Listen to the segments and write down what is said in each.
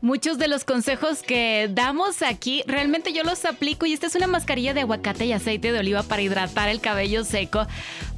Muchos de los consejos que damos aquí, realmente yo los aplico y esta es una mascarilla de aguacate y aceite de oliva para hidratar el cabello seco,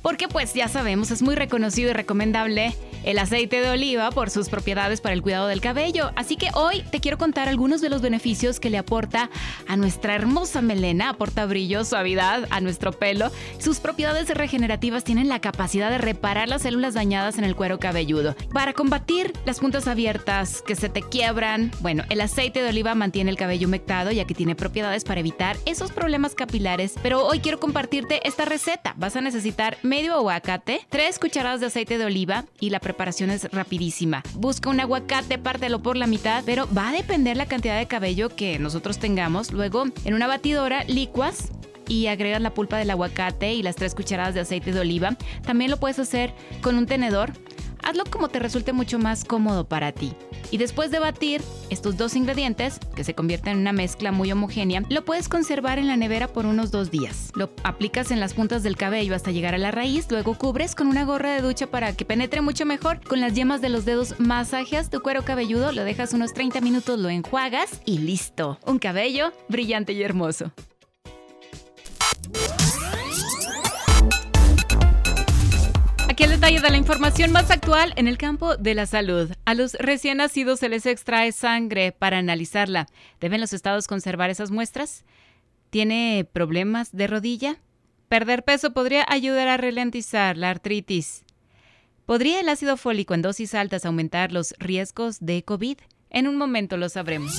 porque pues ya sabemos, es muy reconocido y recomendable el aceite de oliva por sus propiedades para el cuidado del cabello. Así que hoy te quiero contar algunos de los beneficios que le aporta a nuestra hermosa melena, aporta brillo, suavidad a nuestro pelo. Sus propiedades regenerativas tienen la capacidad de reparar las células dañadas en el cuero cabelludo. Para combatir las puntas abiertas que se te quiebran, bueno, el aceite de oliva mantiene el cabello humectado ya que tiene propiedades para evitar esos problemas capilares, pero hoy quiero compartirte esta receta. Vas a necesitar medio aguacate, tres cucharadas de aceite de oliva y la preparación es rapidísima. Busca un aguacate, pártelo por la mitad, pero va a depender la cantidad de cabello que nosotros tengamos. Luego, en una batidora licuas y agregas la pulpa del aguacate y las tres cucharadas de aceite de oliva. También lo puedes hacer con un tenedor hazlo como te resulte mucho más cómodo para ti. Y después de batir estos dos ingredientes, que se convierten en una mezcla muy homogénea, lo puedes conservar en la nevera por unos dos días. Lo aplicas en las puntas del cabello hasta llegar a la raíz, luego cubres con una gorra de ducha para que penetre mucho mejor. Con las yemas de los dedos masajeas tu cuero cabelludo, lo dejas unos 30 minutos, lo enjuagas y listo. Un cabello brillante y hermoso. De la información más actual en el campo de la salud. A los recién nacidos se les extrae sangre para analizarla. ¿Deben los estados conservar esas muestras? ¿Tiene problemas de rodilla? Perder peso podría ayudar a ralentizar la artritis. ¿Podría el ácido fólico en dosis altas aumentar los riesgos de COVID? En un momento lo sabremos.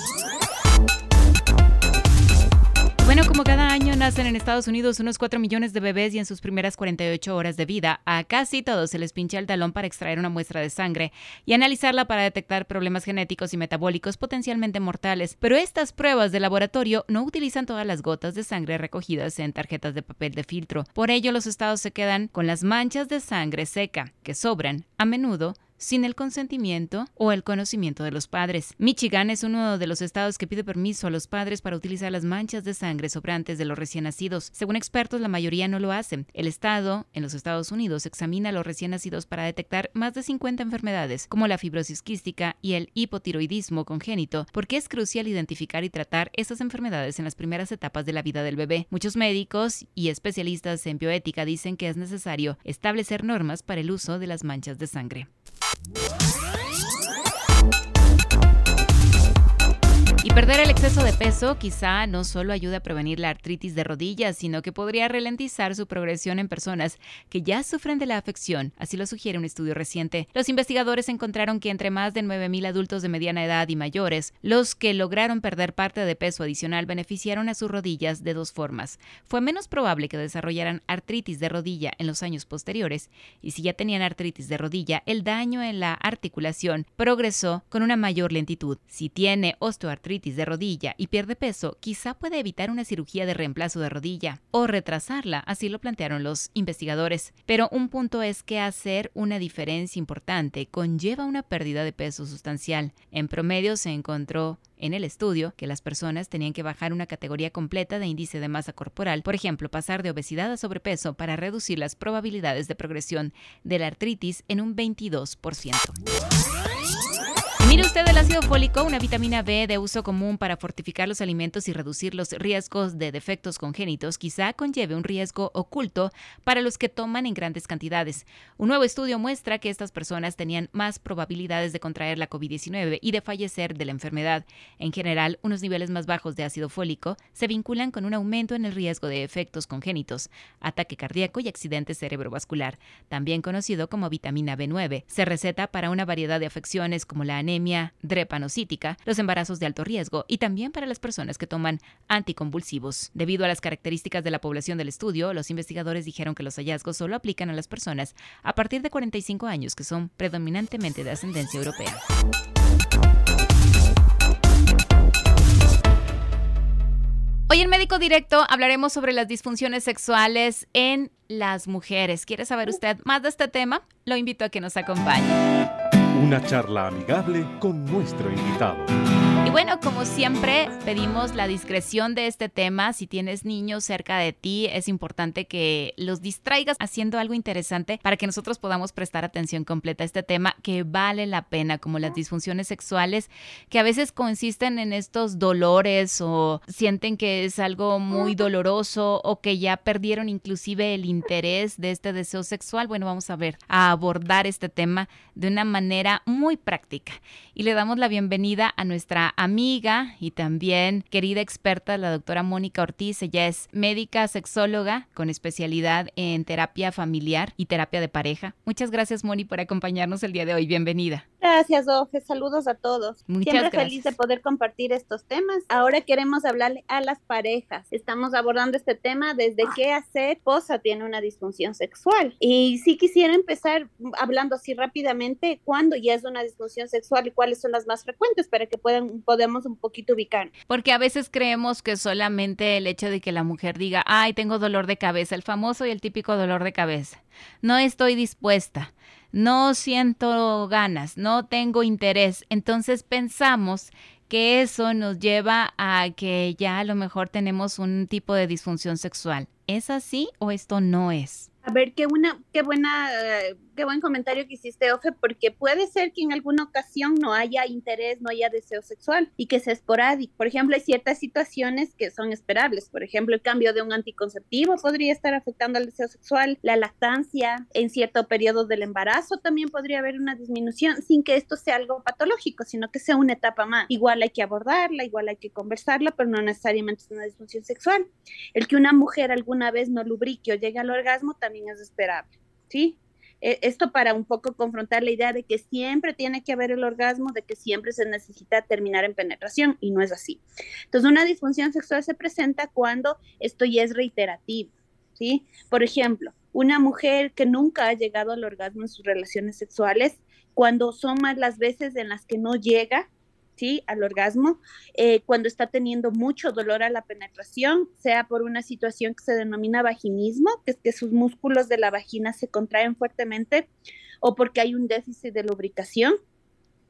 Bueno, como cada año nacen en Estados Unidos unos 4 millones de bebés y en sus primeras 48 horas de vida, a casi todos se les pincha el talón para extraer una muestra de sangre y analizarla para detectar problemas genéticos y metabólicos potencialmente mortales. Pero estas pruebas de laboratorio no utilizan todas las gotas de sangre recogidas en tarjetas de papel de filtro. Por ello, los estados se quedan con las manchas de sangre seca, que sobran, a menudo, sin el consentimiento o el conocimiento de los padres. Michigan es uno de los estados que pide permiso a los padres para utilizar las manchas de sangre sobrantes de los recién nacidos. Según expertos, la mayoría no lo hacen. El estado, en los Estados Unidos, examina a los recién nacidos para detectar más de 50 enfermedades, como la fibrosis quística y el hipotiroidismo congénito, porque es crucial identificar y tratar esas enfermedades en las primeras etapas de la vida del bebé. Muchos médicos y especialistas en bioética dicen que es necesario establecer normas para el uso de las manchas de sangre. Y perder el exceso de peso quizá no solo ayude a prevenir la artritis de rodillas, sino que podría ralentizar su progresión en personas que ya sufren de la afección, así lo sugiere un estudio reciente. Los investigadores encontraron que entre más de 9.000 adultos de mediana edad y mayores, los que lograron perder parte de peso adicional beneficiaron a sus rodillas de dos formas. Fue menos probable que desarrollaran artritis de rodilla en los años posteriores, y si ya tenían artritis de rodilla, el daño en la articulación progresó con una mayor lentitud. Si tiene osteoartritis, de rodilla y pierde peso, quizá puede evitar una cirugía de reemplazo de rodilla o retrasarla, así lo plantearon los investigadores. Pero un punto es que hacer una diferencia importante conlleva una pérdida de peso sustancial. En promedio se encontró en el estudio que las personas tenían que bajar una categoría completa de índice de masa corporal, por ejemplo, pasar de obesidad a sobrepeso para reducir las probabilidades de progresión de la artritis en un 22%. Mire usted el ácido fólico, una vitamina B de uso común para fortificar los alimentos y reducir los riesgos de defectos congénitos, quizá conlleve un riesgo oculto para los que toman en grandes cantidades. Un nuevo estudio muestra que estas personas tenían más probabilidades de contraer la COVID-19 y de fallecer de la enfermedad. En general, unos niveles más bajos de ácido fólico se vinculan con un aumento en el riesgo de efectos congénitos, ataque cardíaco y accidente cerebrovascular, también conocido como vitamina B9. Se receta para una variedad de afecciones como la anemia, drepanocítica, los embarazos de alto riesgo y también para las personas que toman anticonvulsivos. Debido a las características de la población del estudio, los investigadores dijeron que los hallazgos solo aplican a las personas a partir de 45 años que son predominantemente de ascendencia europea. Hoy en Médico Directo hablaremos sobre las disfunciones sexuales en las mujeres. ¿Quiere saber usted más de este tema? Lo invito a que nos acompañe. Una charla amigable con nuestro invitado. Bueno, como siempre, pedimos la discreción de este tema. Si tienes niños cerca de ti, es importante que los distraigas haciendo algo interesante para que nosotros podamos prestar atención completa a este tema que vale la pena, como las disfunciones sexuales, que a veces consisten en estos dolores o sienten que es algo muy doloroso o que ya perdieron inclusive el interés de este deseo sexual. Bueno, vamos a ver, a abordar este tema de una manera muy práctica. Y le damos la bienvenida a nuestra amiga y también querida experta, la doctora Mónica Ortiz. Ella es médica sexóloga con especialidad en terapia familiar y terapia de pareja. Muchas gracias, Moni, por acompañarnos el día de hoy. Bienvenida. Gracias, Ofe. Saludos a todos. Muchas Siempre gracias. feliz de poder compartir estos temas. Ahora queremos hablarle a las parejas. Estamos abordando este tema desde qué hacer esposa tiene una disfunción sexual. Y sí quisiera empezar hablando así rápidamente cuándo ya es una disfunción sexual y cuáles son las más frecuentes para que puedan podemos un poquito ubicar. Porque a veces creemos que solamente el hecho de que la mujer diga, ay, tengo dolor de cabeza, el famoso y el típico dolor de cabeza. No estoy dispuesta, no siento ganas, no tengo interés. Entonces pensamos que eso nos lleva a que ya a lo mejor tenemos un tipo de disfunción sexual. ¿Es así o esto no es? A ver, qué buena, qué buena, eh, qué buen comentario que hiciste, Ofe, porque puede ser que en alguna ocasión no haya interés, no haya deseo sexual y que sea esporádico. Por ejemplo, hay ciertas situaciones que son esperables. Por ejemplo, el cambio de un anticonceptivo podría estar afectando al deseo sexual, la lactancia, en cierto periodo del embarazo también podría haber una disminución sin que esto sea algo patológico, sino que sea una etapa más. Igual hay que abordarla, igual hay que conversarla, pero no necesariamente es una disfunción sexual. El que una mujer alguna vez no lubrique o llegue al orgasmo también es esperable, ¿sí? E, Esto para un poco confrontar la idea de que siempre tiene que haber el orgasmo, de que siempre se necesita terminar en penetración y no es así. Entonces, una disfunción sexual se presenta cuando esto ya es reiterativo, ¿sí? Por ejemplo, una mujer que nunca ha llegado al orgasmo en sus relaciones sexuales, cuando son más las veces en las que no llega, ¿sí? Al orgasmo, eh, cuando está teniendo mucho dolor a la penetración, sea por una situación que se denomina vaginismo, que es que sus músculos de la vagina se contraen fuertemente, o porque hay un déficit de lubricación.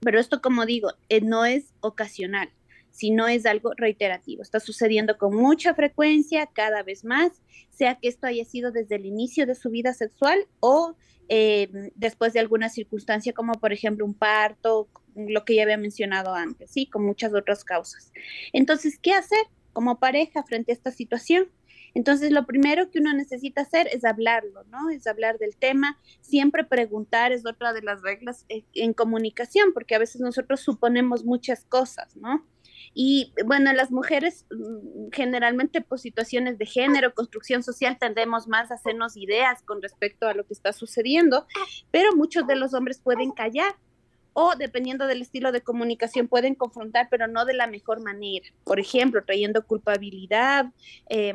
Pero esto, como digo, eh, no es ocasional, sino es algo reiterativo. Está sucediendo con mucha frecuencia, cada vez más, sea que esto haya sido desde el inicio de su vida sexual o eh, después de alguna circunstancia, como por ejemplo un parto, lo que ya había mencionado antes, ¿sí? Con muchas otras causas. Entonces, ¿qué hacer como pareja frente a esta situación? Entonces, lo primero que uno necesita hacer es hablarlo, ¿no? Es hablar del tema, siempre preguntar es otra de las reglas en, en comunicación, porque a veces nosotros suponemos muchas cosas, ¿no? Y bueno, las mujeres mm, generalmente por situaciones de género, construcción social, tendemos más a hacernos ideas con respecto a lo que está sucediendo, pero muchos de los hombres pueden callar o dependiendo del estilo de comunicación pueden confrontar, pero no de la mejor manera. Por ejemplo, trayendo culpabilidad, eh,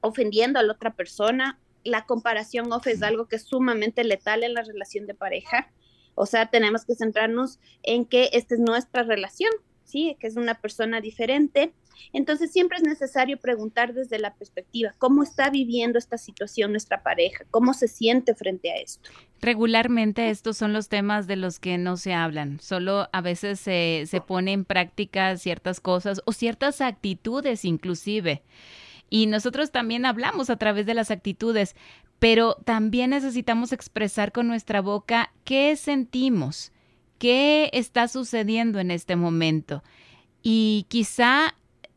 ofendiendo a la otra persona. La comparación off es algo que es sumamente letal en la relación de pareja. O sea, tenemos que centrarnos en que esta es nuestra relación, ¿sí? Que es una persona diferente. Entonces siempre es necesario preguntar desde la perspectiva, ¿cómo está viviendo esta situación nuestra pareja? ¿Cómo se siente frente a esto? Regularmente estos son los temas de los que no se hablan, solo a veces se, se pone en práctica ciertas cosas o ciertas actitudes inclusive. Y nosotros también hablamos a través de las actitudes, pero también necesitamos expresar con nuestra boca qué sentimos, qué está sucediendo en este momento. Y quizá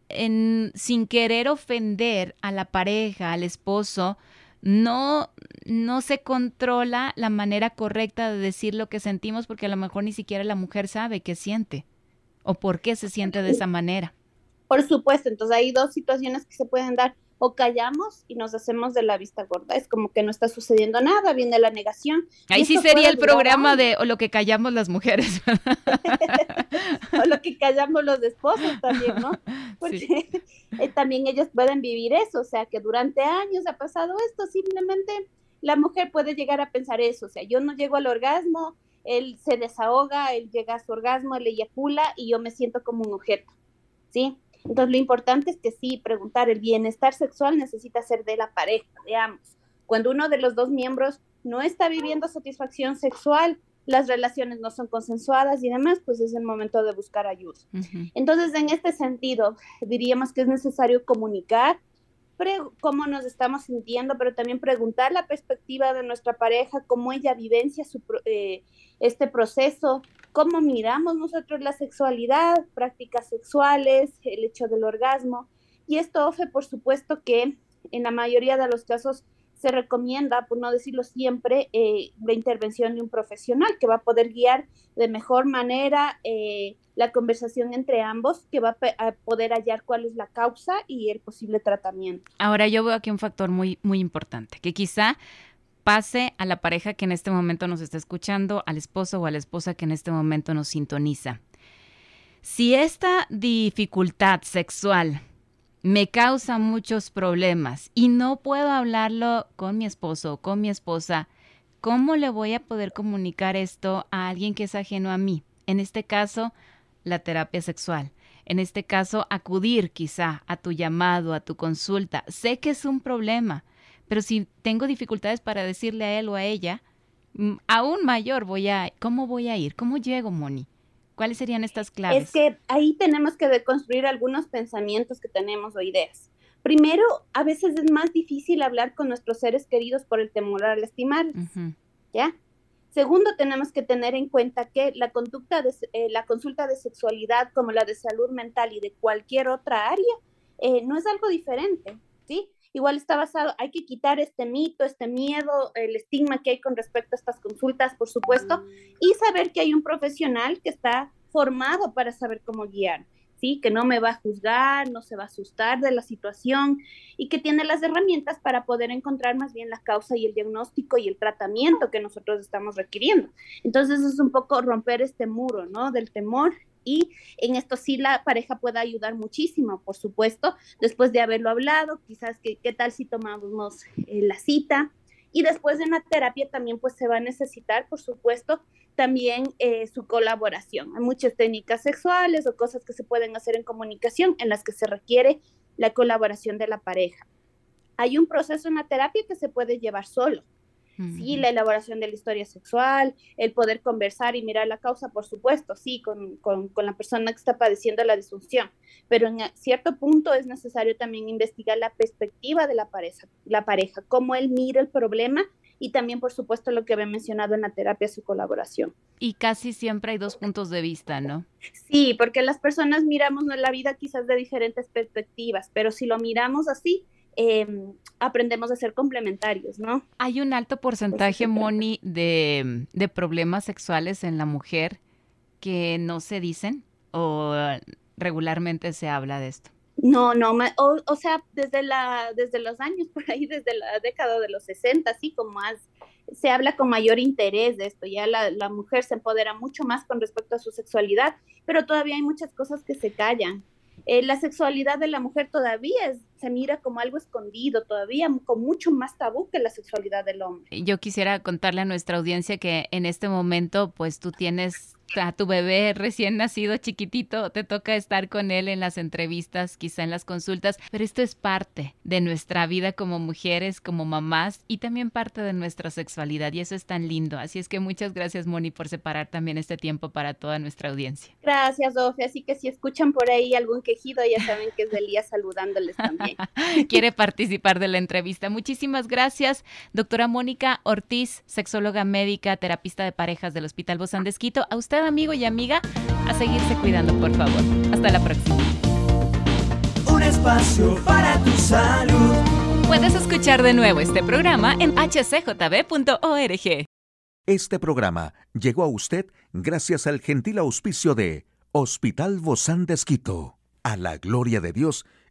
en, sin querer ofender a la pareja, al esposo, no, no se controla la manera correcta de decir lo que sentimos porque a lo mejor ni siquiera la mujer sabe qué siente o por qué se siente de esa manera. Por supuesto, entonces hay dos situaciones que se pueden dar. O callamos y nos hacemos de la vista gorda. Es como que no está sucediendo nada, viene la negación. Ahí sí sería el programa de o lo que callamos las mujeres. o lo que callamos los esposos también, ¿no? Porque sí. eh, también ellos pueden vivir eso, o sea, que durante años ha pasado esto, simplemente la mujer puede llegar a pensar eso, o sea, yo no llego al orgasmo, él se desahoga, él llega a su orgasmo, él eyacula y yo me siento como un objeto, ¿sí? Entonces, lo importante es que sí, preguntar, el bienestar sexual necesita ser de la pareja, de ambos. Cuando uno de los dos miembros no está viviendo satisfacción sexual, las relaciones no son consensuadas y demás, pues es el momento de buscar ayuda. Entonces, en este sentido, diríamos que es necesario comunicar cómo nos estamos sintiendo, pero también preguntar la perspectiva de nuestra pareja, cómo ella vivencia su, eh, este proceso, cómo miramos nosotros la sexualidad, prácticas sexuales, el hecho del orgasmo. Y esto, Ofe, por supuesto que en la mayoría de los casos se recomienda, por no decirlo siempre, eh, la intervención de un profesional que va a poder guiar de mejor manera eh, la conversación entre ambos, que va a, poder hallar cuál es la causa y el posible tratamiento. Ahora yo veo aquí un factor muy, muy importante, que quizá pase a la pareja que en este momento nos está escuchando, al esposo o a la esposa que en este momento nos sintoniza. Si esta dificultad sexual me causa muchos problemas y no puedo hablarlo con mi esposo o con mi esposa, ¿cómo le voy a poder comunicar esto a alguien que es ajeno a mí? En este caso, la terapia sexual. En este caso, acudir quizá a tu llamado, a tu consulta. Sé que es un problema, pero si tengo dificultades para decirle a él o a ella, aún mayor voy a, ¿cómo voy a ir? ¿Cómo llego, Moni? ¿Cuáles serían estas claves? Es que ahí tenemos que deconstruir algunos pensamientos que tenemos o ideas. Primero, a veces es más difícil hablar con nuestros seres queridos por el temor a lastimar, ¿ya? Segundo, tenemos que tener en cuenta que la conducta de eh, la consulta de sexualidad, como la de salud mental y de cualquier otra área, eh, no es algo diferente, ¿sí? Igual está basado, hay que quitar este mito, este miedo, el estigma que hay con respecto a estas consultas, por supuesto, y saber que hay un profesional que está formado para saber cómo guiar, ¿sí? Que no me va a juzgar, no se va a asustar de la situación y que tiene las herramientas para poder encontrar más bien la causa y el diagnóstico y el tratamiento que nosotros estamos requiriendo. Entonces es un poco romper este muro, ¿no? Del temor y en esto sí la pareja puede ayudar muchísimo, por supuesto, después de haberlo hablado, quizás que, qué tal si tomamos eh, la cita. Y después en la terapia también pues se va a necesitar, por supuesto, también eh, su colaboración. Hay muchas técnicas sexuales o cosas que se pueden hacer en comunicación en las que se requiere la colaboración de la pareja. Hay un proceso en la terapia que se puede llevar solo, Sí, la elaboración de la historia sexual, el poder conversar y mirar la causa, por supuesto, sí, con, con, la persona que está padeciendo la disfunción, pero en cierto punto es necesario también investigar la perspectiva de la pareja, la pareja, cómo él mira el problema y también, por supuesto, lo que había mencionado en la terapia, su colaboración. Y casi siempre hay dos puntos de vista, ¿no? Sí, porque las personas miramos la vida quizás de diferentes perspectivas, pero si lo miramos así, Em, aprendemos a ser complementarios, ¿no? Hay un alto porcentaje, Moni, de, de, problemas sexuales en la mujer que no se dicen o regularmente se habla de esto. No, no, o, o, sea, desde, la, desde los años, por ahí, desde la década de los 60, así como más, se habla con mayor interés de esto, ya la, la mujer se empodera mucho más con respecto a su sexualidad, pero todavía hay muchas cosas que se callan. Eh, la sexualidad de la mujer todavía se mira como algo escondido, todavía con mucho más tabú que la sexualidad del hombre. Yo quisiera contarle a nuestra audiencia que en este momento, pues tú tienes a tu bebé recién nacido, chiquitito, te toca estar con él en las entrevistas, quizá en las consultas, pero esto es parte de nuestra vida como mujeres, como mamás y también parte de nuestra sexualidad y eso es tan lindo. Así es que muchas gracias, Moni, por separar también este tiempo para toda nuestra audiencia. Gracias, Ofe. Así que si escuchan por ahí algún quejido, ya saben que es Delia saludándoles también. Quiere participar de la entrevista. Muchísimas gracias, doctora Mónica Ortiz, sexóloga médica, terapista de parejas del Hospital Bozán de Esquito. A usted amigo y amiga, a seguirse cuidando, por favor. Hasta la próxima. Un espacio para tu salud. Puedes escuchar de nuevo este programa en hcjb.org. Este programa llegó a usted gracias al gentil auspicio de Hospital Bozán de Esquito, a la gloria de Dios